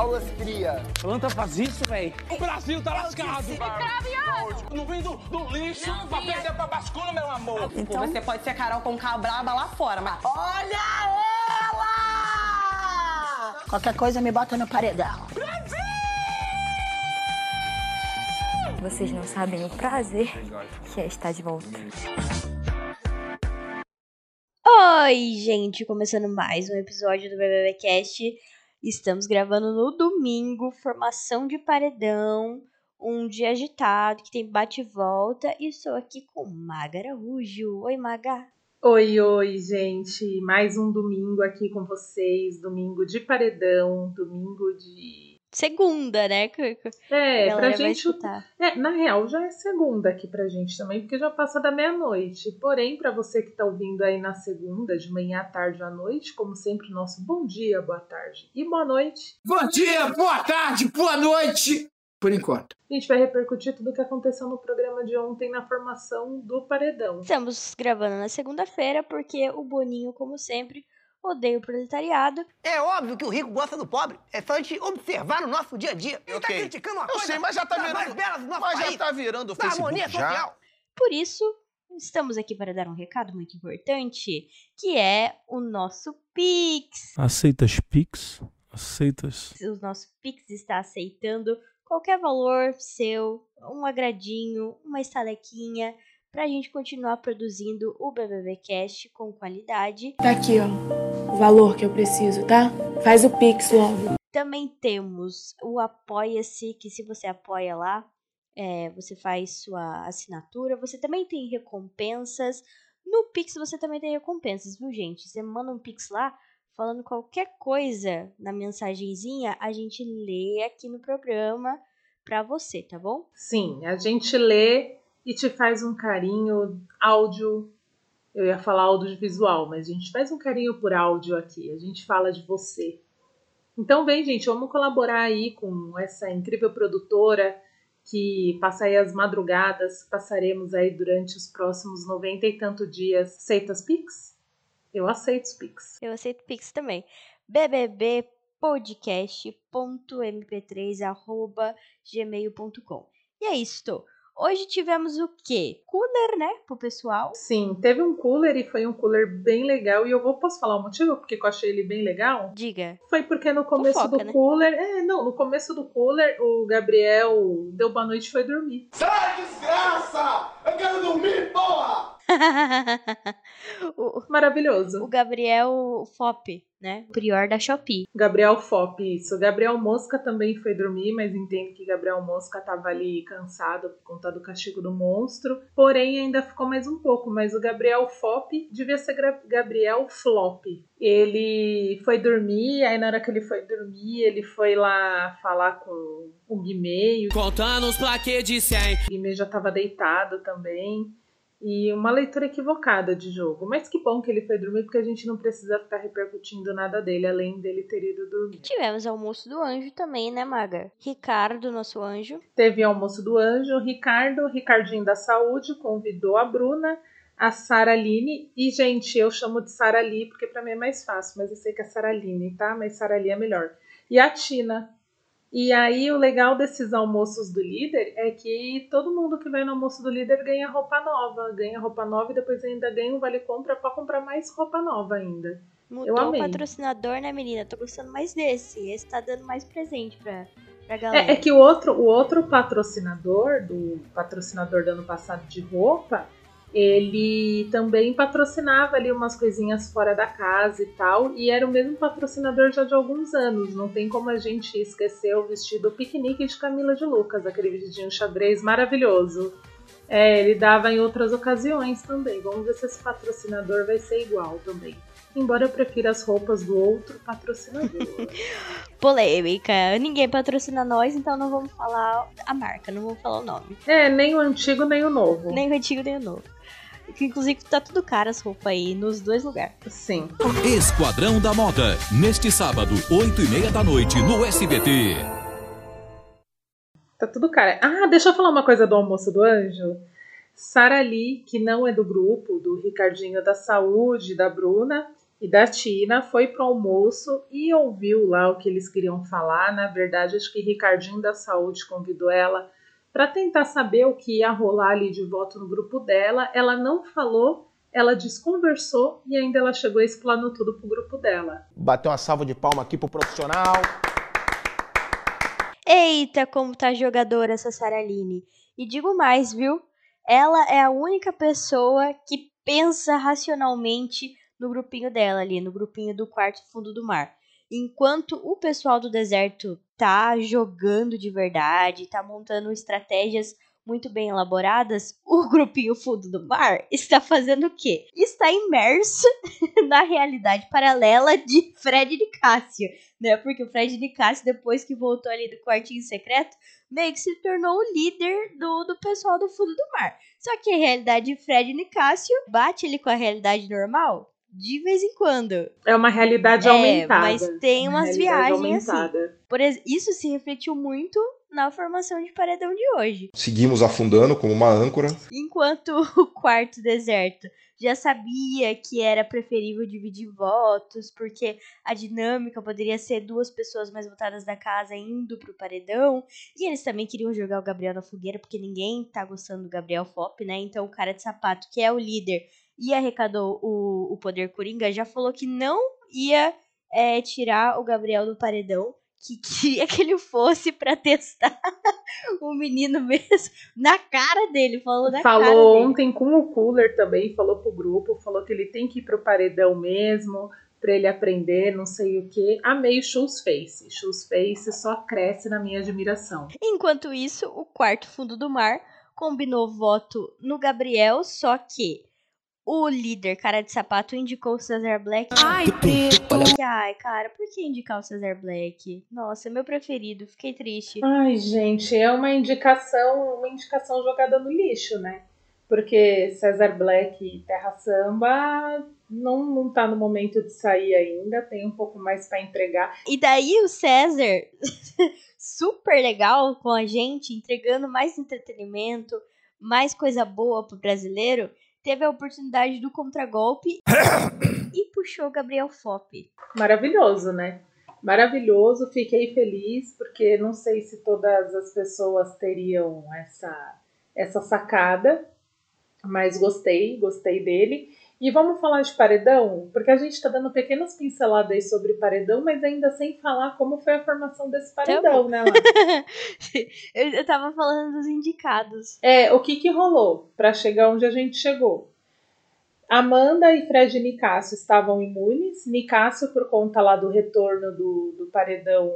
Aulas cria. Planta faz isso, velho. O Brasil tá lascado. Não vem do, do lixo pra perder pra bascula, meu amor. Então você pode ser Carol com braba lá fora, mas Olha ela! Qualquer coisa me bota no paredão. Vocês não sabem o prazer que é estar de volta. Oi, gente, começando mais um episódio do BBBcast. Estamos gravando no domingo, formação de paredão, um dia agitado que tem bate volta. E estou aqui com Maga Araújo. Oi, Maga. Oi, oi, gente. Mais um domingo aqui com vocês. Domingo de paredão, domingo de. Segunda, né? É, a pra gente. É, na real, já é segunda aqui pra gente também, porque já passa da meia-noite. Porém, pra você que tá ouvindo aí na segunda, de manhã à tarde à noite, como sempre, nosso bom dia, boa tarde e boa noite. Bom dia, boa tarde, boa noite. Por enquanto. A gente vai repercutir tudo o que aconteceu no programa de ontem na formação do paredão. Estamos gravando na segunda-feira porque o Boninho, como sempre, odeia o proletariado. É óbvio que o rico gosta do pobre. É só a gente observar no nosso dia a dia. Ele tá Ok. criticando uma Eu coisa sei, mas já tá das mais virando. belas do nosso Mas já país, tá virando o Facebook já. social. Por isso, estamos aqui para dar um recado muito importante, que é o nosso Pix. Aceitas Pix? Aceitas? O nosso Pix está aceitando qualquer valor seu, um agradinho, uma estalequinha, para a gente continuar produzindo o BBB Cast com qualidade. Tá aqui, ó. O valor que eu preciso, tá? Faz o Pix logo. Também temos o Apoia-se, que se você apoia lá, é, você faz sua assinatura. Você também tem recompensas. No Pix você também tem recompensas, viu, gente? Você manda um Pix lá falando qualquer coisa na mensagenzinha, a gente lê aqui no programa pra você, tá bom? Sim, a gente lê e te faz um carinho áudio. Eu ia falar audiovisual, mas a gente faz um carinho por áudio aqui. A gente fala de você. Então vem, gente, vamos colaborar aí com essa incrível produtora que passa aí as madrugadas, passaremos aí durante os próximos 90 e tanto dias. Aceita as Pix? Eu aceito os Pix. Eu aceito Pix também. bbpodcast.mp3@gmail.com. E é isto. Hoje tivemos o quê? Cooler, né, pro pessoal. Sim, teve um cooler e foi um cooler bem legal. E eu vou posso falar o motivo porque eu achei ele bem legal? Diga. Foi porque no começo Fofoca, do né? cooler. É, não, no começo do cooler, o Gabriel deu boa noite e foi dormir. Sai, desgraça! Eu quero dormir, porra! o, Maravilhoso. o Gabriel Fop, né? O prior da Shopee. Gabriel Fop, isso. Gabriel Mosca também foi dormir, mas entendo que Gabriel Mosca tava ali cansado por conta do castigo do monstro. Porém, ainda ficou mais um pouco. Mas o Gabriel Fop devia ser Gra- Gabriel Flop. Ele foi dormir, aí na hora que ele foi dormir, ele foi lá falar com o Guimê. O Contando os plaquês de 100. Guimê já tava deitado também. E uma leitura equivocada de jogo. Mas que bom que ele foi dormir, porque a gente não precisa ficar repercutindo nada dele, além dele ter ido dormir. Tivemos almoço do anjo também, né, Maga? Ricardo, nosso anjo. Teve almoço do anjo, Ricardo, Ricardinho da Saúde, convidou a Bruna, a Sara Aline. E, gente, eu chamo de Sara Lee, porque pra mim é mais fácil, mas eu sei que é Sara Aline, tá? Mas Sara Lee é melhor. E a Tina. E aí, o legal desses almoços do líder é que todo mundo que vai no almoço do líder ganha roupa nova. Ganha roupa nova e depois ainda ganha um vale-compra pra comprar mais roupa nova ainda. Mudou Eu o amei. patrocinador, né, menina? Tô gostando mais desse. Esse tá dando mais presente pra, pra galera. É, é que o outro, o outro patrocinador, do patrocinador do ano passado de roupa, ele também patrocinava ali umas coisinhas fora da casa e tal, e era o mesmo patrocinador já de alguns anos. Não tem como a gente esquecer o vestido piquenique de Camila de Lucas, aquele vestidinho xadrez maravilhoso. É, ele dava em outras ocasiões também. Vamos ver se esse patrocinador vai ser igual também. Embora eu prefira as roupas do outro patrocinador. Polêmica. Ninguém patrocina nós, então não vamos falar a marca, não vamos falar o nome. é, nem o antigo nem o novo. Nem o antigo, nem o novo. Que, inclusive tá tudo caro as roupas aí, nos dois lugares. Sim. Esquadrão da Moda, neste sábado, 8 e meia da noite, no SBT. Tá tudo cara. Ah, deixa eu falar uma coisa do almoço do anjo. Sara Lee, que não é do grupo, do Ricardinho da Saúde, da Bruna, e da Tina, foi pro almoço e ouviu lá o que eles queriam falar. Na verdade, acho que Ricardinho da Saúde convidou ela para tentar saber o que ia rolar ali de voto no grupo dela. Ela não falou, ela desconversou e ainda ela chegou e explanou tudo pro grupo dela. Bateu uma salva de palma aqui pro profissional. Eita, como tá jogadora essa Saraline. E digo mais, viu? Ela é a única pessoa que pensa racionalmente no grupinho dela ali, no grupinho do quarto fundo do mar. Enquanto o pessoal do deserto tá jogando de verdade, tá montando estratégias muito bem elaboradas, o grupinho fundo do mar está fazendo o quê? Está imerso na realidade paralela de Fred e Cássio, né? Porque o Fred e Cássio, depois que voltou ali do quartinho secreto, meio que se tornou o líder do, do pessoal do fundo do mar. Só que a realidade de Fred e Cássio bate ele com a realidade normal de vez em quando. É uma realidade É, aumentada. mas tem Uma umas viagens assim. aumentada. Por ex- isso se refletiu muito na formação de paredão de hoje. Seguimos afundando como uma âncora. Enquanto o quarto deserto já sabia que era preferível dividir votos, porque a dinâmica poderia ser duas pessoas mais votadas da casa indo pro paredão. E eles também queriam jogar o Gabriel na fogueira, porque ninguém tá gostando do Gabriel Fop, né? Então o cara de sapato, que é o líder e arrecadou o, o poder Coringa, já falou que não ia é, tirar o Gabriel do paredão. Que queria que ele fosse pra testar o menino mesmo na cara dele, falou na cara falou ontem com o Cooler também, falou pro grupo, falou que ele tem que ir pro paredão mesmo, pra ele aprender, não sei o que. Amei Shoes Face. Shoes Face só cresce na minha admiração. Enquanto isso, o quarto fundo do mar combinou voto no Gabriel, só que o líder cara de sapato indicou o Cesar Black. Ai, Ai, cara, por que indicar o Cesar Black? Nossa, é meu preferido, fiquei triste. Ai, gente, é uma indicação, uma indicação jogada no lixo, né? Porque Cesar Black e Terra Samba não, não tá no momento de sair ainda, tem um pouco mais pra entregar. E daí o César, super legal com a gente, entregando mais entretenimento, mais coisa boa pro brasileiro, teve a oportunidade do contragolpe e puxou o Gabriel Fop. Maravilhoso, né? Maravilhoso, fiquei feliz, porque não sei se todas as pessoas teriam essa, essa sacada, mas gostei, gostei dele. E vamos falar de paredão, porque a gente está dando pequenas pinceladas aí sobre paredão, mas ainda sem falar como foi a formação desse paredão, né, eu, eu tava falando dos indicados. É, o que que rolou para chegar onde a gente chegou? Amanda e Fred Nicásio estavam imunes. Nicásio por conta lá do retorno do, do paredão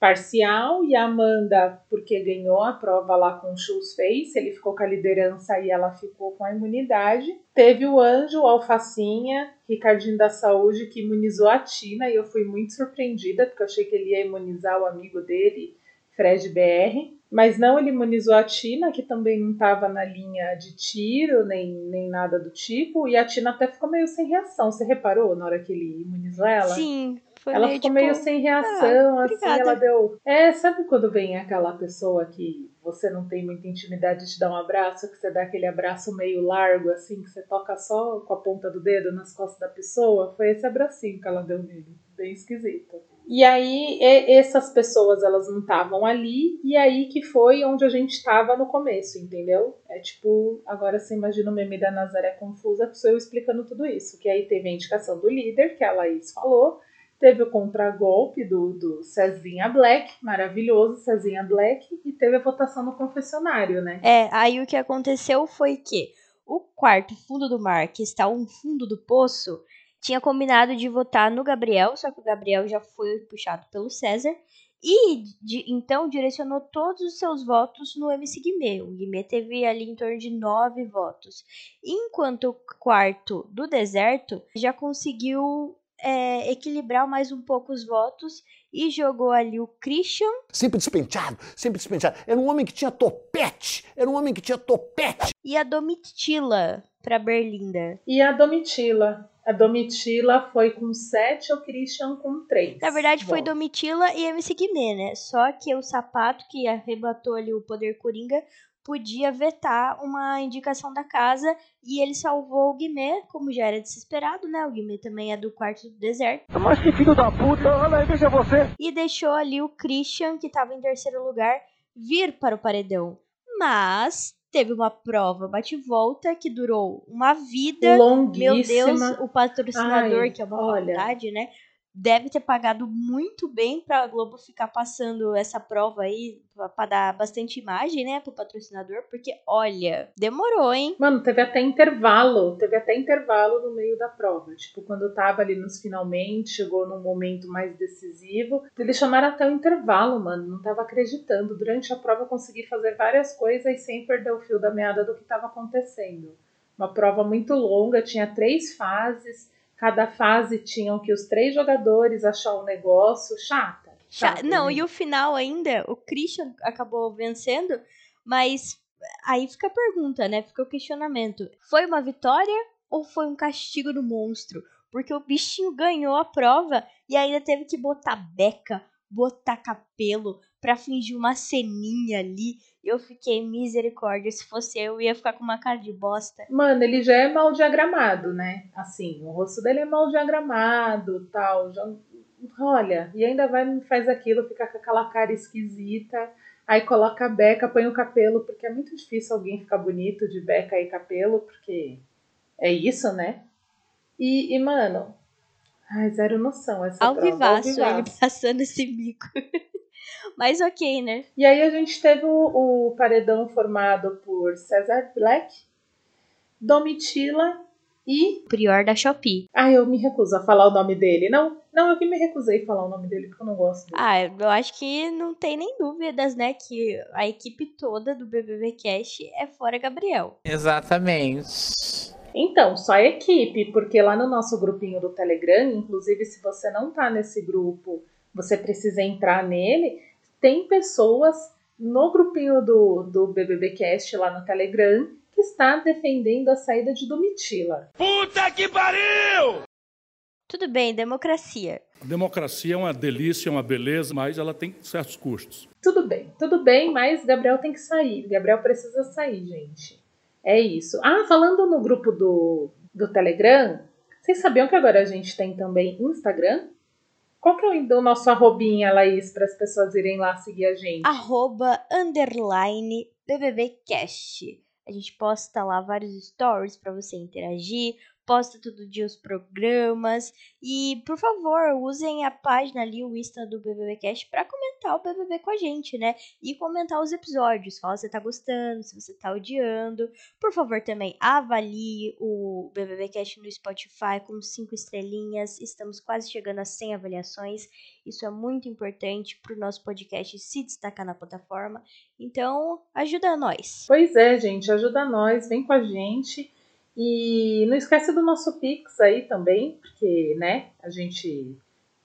parcial e a Amanda porque ganhou a prova lá com o Shoes Face, ele ficou com a liderança e ela ficou com a imunidade. Teve o Anjo, o Alfacinha, Ricardinho da Saúde que imunizou a Tina e eu fui muito surpreendida porque eu achei que ele ia imunizar o amigo dele, Fred BR. Mas não, ele imunizou a Tina, que também não estava na linha de tiro, nem, nem nada do tipo. E a Tina até ficou meio sem reação. Você reparou na hora que ele imunizou ela? Sim, foi ela meio, ficou tipo, meio sem reação, ah, assim, obrigada. ela deu. É, sabe quando vem aquela pessoa que você não tem muita intimidade de te dar um abraço, que você dá aquele abraço meio largo, assim, que você toca só com a ponta do dedo nas costas da pessoa? Foi esse abracinho que ela deu nele. Bem esquisito. E aí, e- essas pessoas, elas não estavam ali, e aí que foi onde a gente estava no começo, entendeu? É tipo, agora você imagina o meme da Nazaré confusa, sou eu explicando tudo isso. Que aí teve a indicação do líder, que a Laís falou, teve o contragolpe do, do Cezinha Black, maravilhoso, Cezinha Black, e teve a votação no confessionário, né? É, aí o que aconteceu foi que o quarto fundo do mar, que está um fundo do poço, tinha combinado de votar no Gabriel, só que o Gabriel já foi puxado pelo César. E de- então direcionou todos os seus votos no MC Guimê. O Guimê teve ali em torno de nove votos. Enquanto o quarto do deserto já conseguiu é, equilibrar mais um pouco os votos e jogou ali o Christian Sempre despenteado, sempre despenteado. Era um homem que tinha topete. Era um homem que tinha topete. e a Domitila pra Berlinda. E a Domitila. A Domitila foi com 7, o Christian com 3. Na verdade, foi Domitila e MC Guimê, né? Só que o sapato que arrebatou ali o poder coringa podia vetar uma indicação da casa e ele salvou o Guimê, como já era desesperado, né? O Guimê também é do quarto do deserto. Mas que filho da puta, olha aí, veja você. E deixou ali o Christian, que estava em terceiro lugar, vir para o paredão. Mas teve uma prova bate-volta que durou uma vida. Longuíssima. Meu Deus, o patrocinador, Ai, que é uma olha. faculdade, né? Deve ter pagado muito bem pra Globo ficar passando essa prova aí pra dar bastante imagem, né, pro patrocinador, porque olha, demorou, hein? Mano, teve até intervalo, teve até intervalo no meio da prova. Tipo, quando tava ali nos finalmente, chegou num momento mais decisivo. Eles chamaram até o intervalo, mano. Não tava acreditando. Durante a prova eu consegui fazer várias coisas sem perder o fio da meada do que tava acontecendo. Uma prova muito longa, tinha três fases. Cada fase tinham que os três jogadores achar um negócio. Chata. Cha- chata Não, né? e o final ainda, o Christian acabou vencendo, mas aí fica a pergunta, né? Fica o questionamento. Foi uma vitória ou foi um castigo do monstro? Porque o bichinho ganhou a prova e ainda teve que botar beca, botar capelo pra fingir uma ceninha ali. Eu fiquei misericórdia. Se fosse eu, ia ficar com uma cara de bosta. Mano, ele já é mal diagramado, né? Assim, o rosto dele é mal diagramado, tal. Já... Olha, e ainda vai faz aquilo, fica com aquela cara esquisita. Aí coloca a beca, põe o cabelo, porque é muito difícil alguém ficar bonito de beca e cabelo, porque é isso, né? E, e mano, ai, zero noção essa Ao prova. ao vivaço, ele vivaço. passando esse mico. Mas ok, né? E aí a gente teve o, o paredão formado por Cesar Black, Domitila e. Prior da Shopee. Ah, eu me recuso a falar o nome dele. Não, não, eu que me recusei a falar o nome dele porque eu não gosto dele. Ah, eu acho que não tem nem dúvidas, né? Que a equipe toda do BBB Cash é fora Gabriel. Exatamente. Então, só a equipe, porque lá no nosso grupinho do Telegram, inclusive se você não tá nesse grupo, você precisa entrar nele, tem pessoas no grupinho do, do BBB Cast lá no Telegram que está defendendo a saída de Domitila. Puta que pariu! Tudo bem, democracia. A democracia é uma delícia, é uma beleza, mas ela tem certos custos. Tudo bem, tudo bem, mas Gabriel tem que sair. Gabriel precisa sair, gente. É isso. Ah, falando no grupo do, do Telegram, vocês sabiam que agora a gente tem também Instagram? Qual que é o nosso arrobinha, Laís, para as pessoas irem lá seguir a gente? Arroba underline BBBcast. A gente posta lá vários stories pra você interagir, posta todo dia os programas e, por favor, usem a página ali, o Insta do BBBcast pra comentar o BBB com a gente, né? E comentar os episódios, fala se você tá gostando, se você tá odiando. Por favor, também avalie o BBBcast no Spotify com cinco estrelinhas. Estamos quase chegando a 100 avaliações. Isso é muito importante pro nosso podcast se destacar na plataforma. Então, ajuda nós. Pois é, gente, ajuda nós, vem com a gente. E não esquece do nosso Pix aí também, porque, né, a gente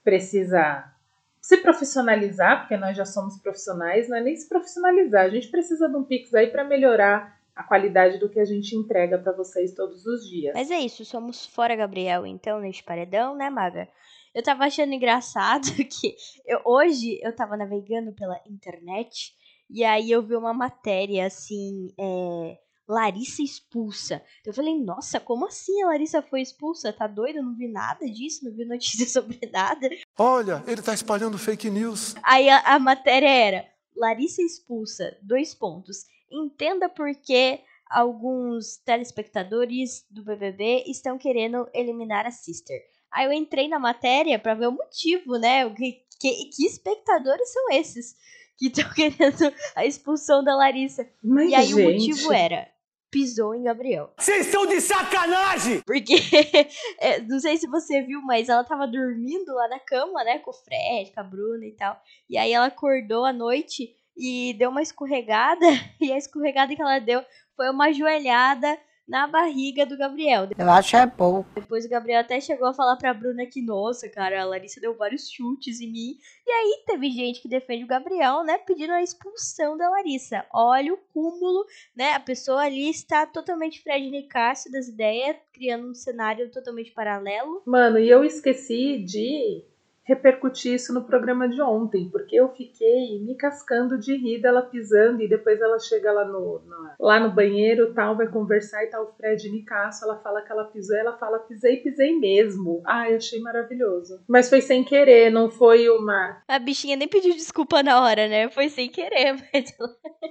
precisa se profissionalizar, porque nós já somos profissionais, não é nem se profissionalizar, a gente precisa de um Pix aí para melhorar a qualidade do que a gente entrega para vocês todos os dias. Mas é isso, somos fora Gabriel, então, neste paredão, né, Maga? Eu tava achando engraçado que eu- hoje eu tava navegando pela internet e aí eu vi uma matéria assim, é, Larissa expulsa. Eu falei, nossa, como assim a Larissa foi expulsa? Tá doida? Eu não vi nada disso, não vi notícia sobre nada. Olha, ele tá espalhando fake news. Aí a, a matéria era Larissa expulsa, dois pontos. Entenda por que alguns telespectadores do BBB estão querendo eliminar a Sister. Aí eu entrei na matéria pra ver o motivo, né? O que, que, que espectadores são esses que estão querendo a expulsão da Larissa? Mas, e aí o gente. motivo era pisou em Gabriel. Vocês estão de sacanagem! Porque, é, não sei se você viu, mas ela tava dormindo lá na cama, né, com o Fred, com a Bruna e tal. E aí ela acordou à noite e deu uma escorregada, e a escorregada que ela deu foi uma joelhada na barriga do Gabriel. Eu acho é pouco. Depois o Gabriel até chegou a falar pra Bruna que, nossa, cara, a Larissa deu vários chutes em mim. E aí teve gente que defende o Gabriel, né, pedindo a expulsão da Larissa. Olha o cúmulo, né, a pessoa ali está totalmente Fred Nicásio das ideias, criando um cenário totalmente paralelo. Mano, e eu esqueci de repercutir isso no programa de ontem, porque eu fiquei me cascando de rir dela pisando e depois ela chega lá no, no lá no banheiro tal, vai conversar e tal, o Fred Nicasso, ela fala que ela pisou, ela fala pisei, pisei mesmo. Ai, achei maravilhoso. Mas foi sem querer, não foi uma... A bichinha nem pediu desculpa na hora, né? Foi sem querer, mas...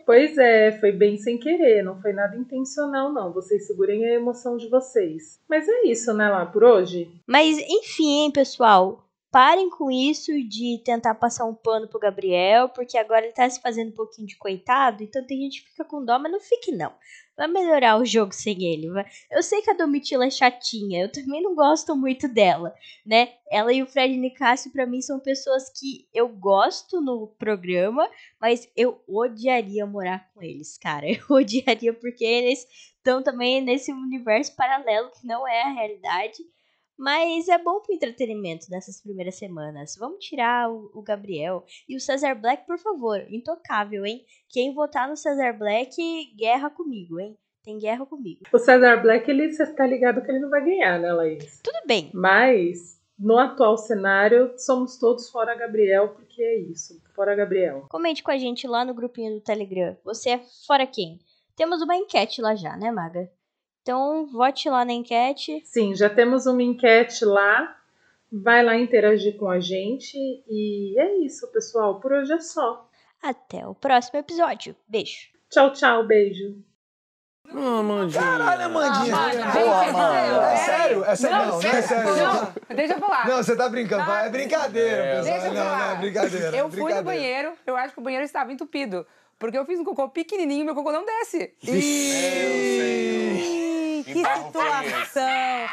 Pois é, foi bem sem querer, não foi nada intencional não, vocês segurem a emoção de vocês. Mas é isso, né, lá, por hoje? Mas, enfim, hein, pessoal parem com isso de tentar passar um pano pro Gabriel, porque agora ele tá se fazendo um pouquinho de coitado, então tem gente que fica com dó, mas não fique não. Vai melhorar o jogo sem ele. Vai. Eu sei que a Domitila é chatinha, eu também não gosto muito dela, né? Ela e o Fred Nicásio, para mim, são pessoas que eu gosto no programa, mas eu odiaria morar com eles, cara. Eu odiaria porque eles estão também nesse universo paralelo que não é a realidade. Mas é bom pro entretenimento nessas primeiras semanas. Vamos tirar o, o, Gabriel. E o Cesar Black, por favor, intocável, hein? Quem votar no Cesar Black, guerra comigo, hein? Tem guerra comigo. O Cesar Black, ele, você tá ligado que ele não vai ganhar, né, Laís? Tudo bem. Mas, no atual cenário, somos todos fora Gabriel, porque é isso. Fora Gabriel. Comente com a gente lá no grupinho do Telegram. Você é fora quem? Temos uma enquete lá já, né, Maga? Então, vote lá na enquete. Sim, já temos uma enquete lá. Vai lá interagir com a gente. E é isso, pessoal. Por hoje é só. Até o próximo episódio. Beijo. Tchau, tchau. Beijo. Ah, Amandinha. Caralho, Amandinha. Ah, Boa, mano. É sério? É sério? Não, não, não é sério. Não, deixa eu falar. Não, você tá brincando. Não. É brincadeira, é, pessoal. Deixa eu não, falar. não, é brincadeira. Eu brincadeira. fui no banheiro, eu acho que o banheiro estava entupido. Porque eu fiz um cocô pequenininho e meu cocô não desce. E... Que situação!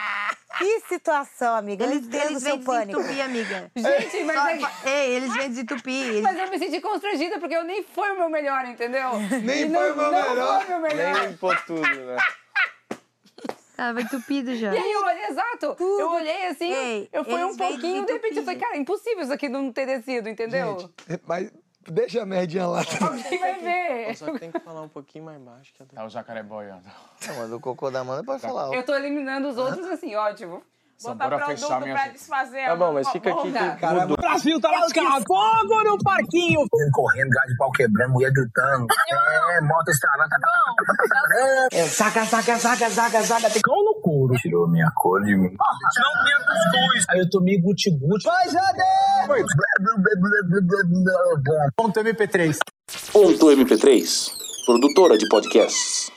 Que situação, amiga. Eles, eles vêm desentupir, amiga. Gente, mas Só- é... Ei, eles vêm desentupir. Mas eu me senti constrangida, porque eu nem foi o meu melhor, entendeu? Nem E foi não, o meu não melhor. Foi o meu melhor. Nem limpou tudo, né? Tava entupido já. E aí eu olhei, exato, eu olhei assim, Ei, eu fui um pouquinho, de repente eu falei, cara, impossível isso aqui não ter descido, entendeu? Gente, mas deixa a merdinha lá. Alguém vai ver. Só que tem que falar um pouquinho mais baixo. Que Tá o jacaré boiando. Não, mas o cocô da Amanda pode falar. Eu tô eliminando os outros assim, ótimo. Botar bora fechar produto minha pra desfazer Tá bom, mas fica aqui que Caramba. Brasil tá lascado. Fogo no parquinho. correndo, gás de pau quebrando, mulher gritando. É, moto estralando. É, saca, saca, saca, saca, saca. Tem cão no couro. Tirou minha cor de mim. Não tinha cuscuz. Aí eu tomei guti-guti. Vai, Jade! Ponto MP3. Ponto MP3, produtora de podcasts.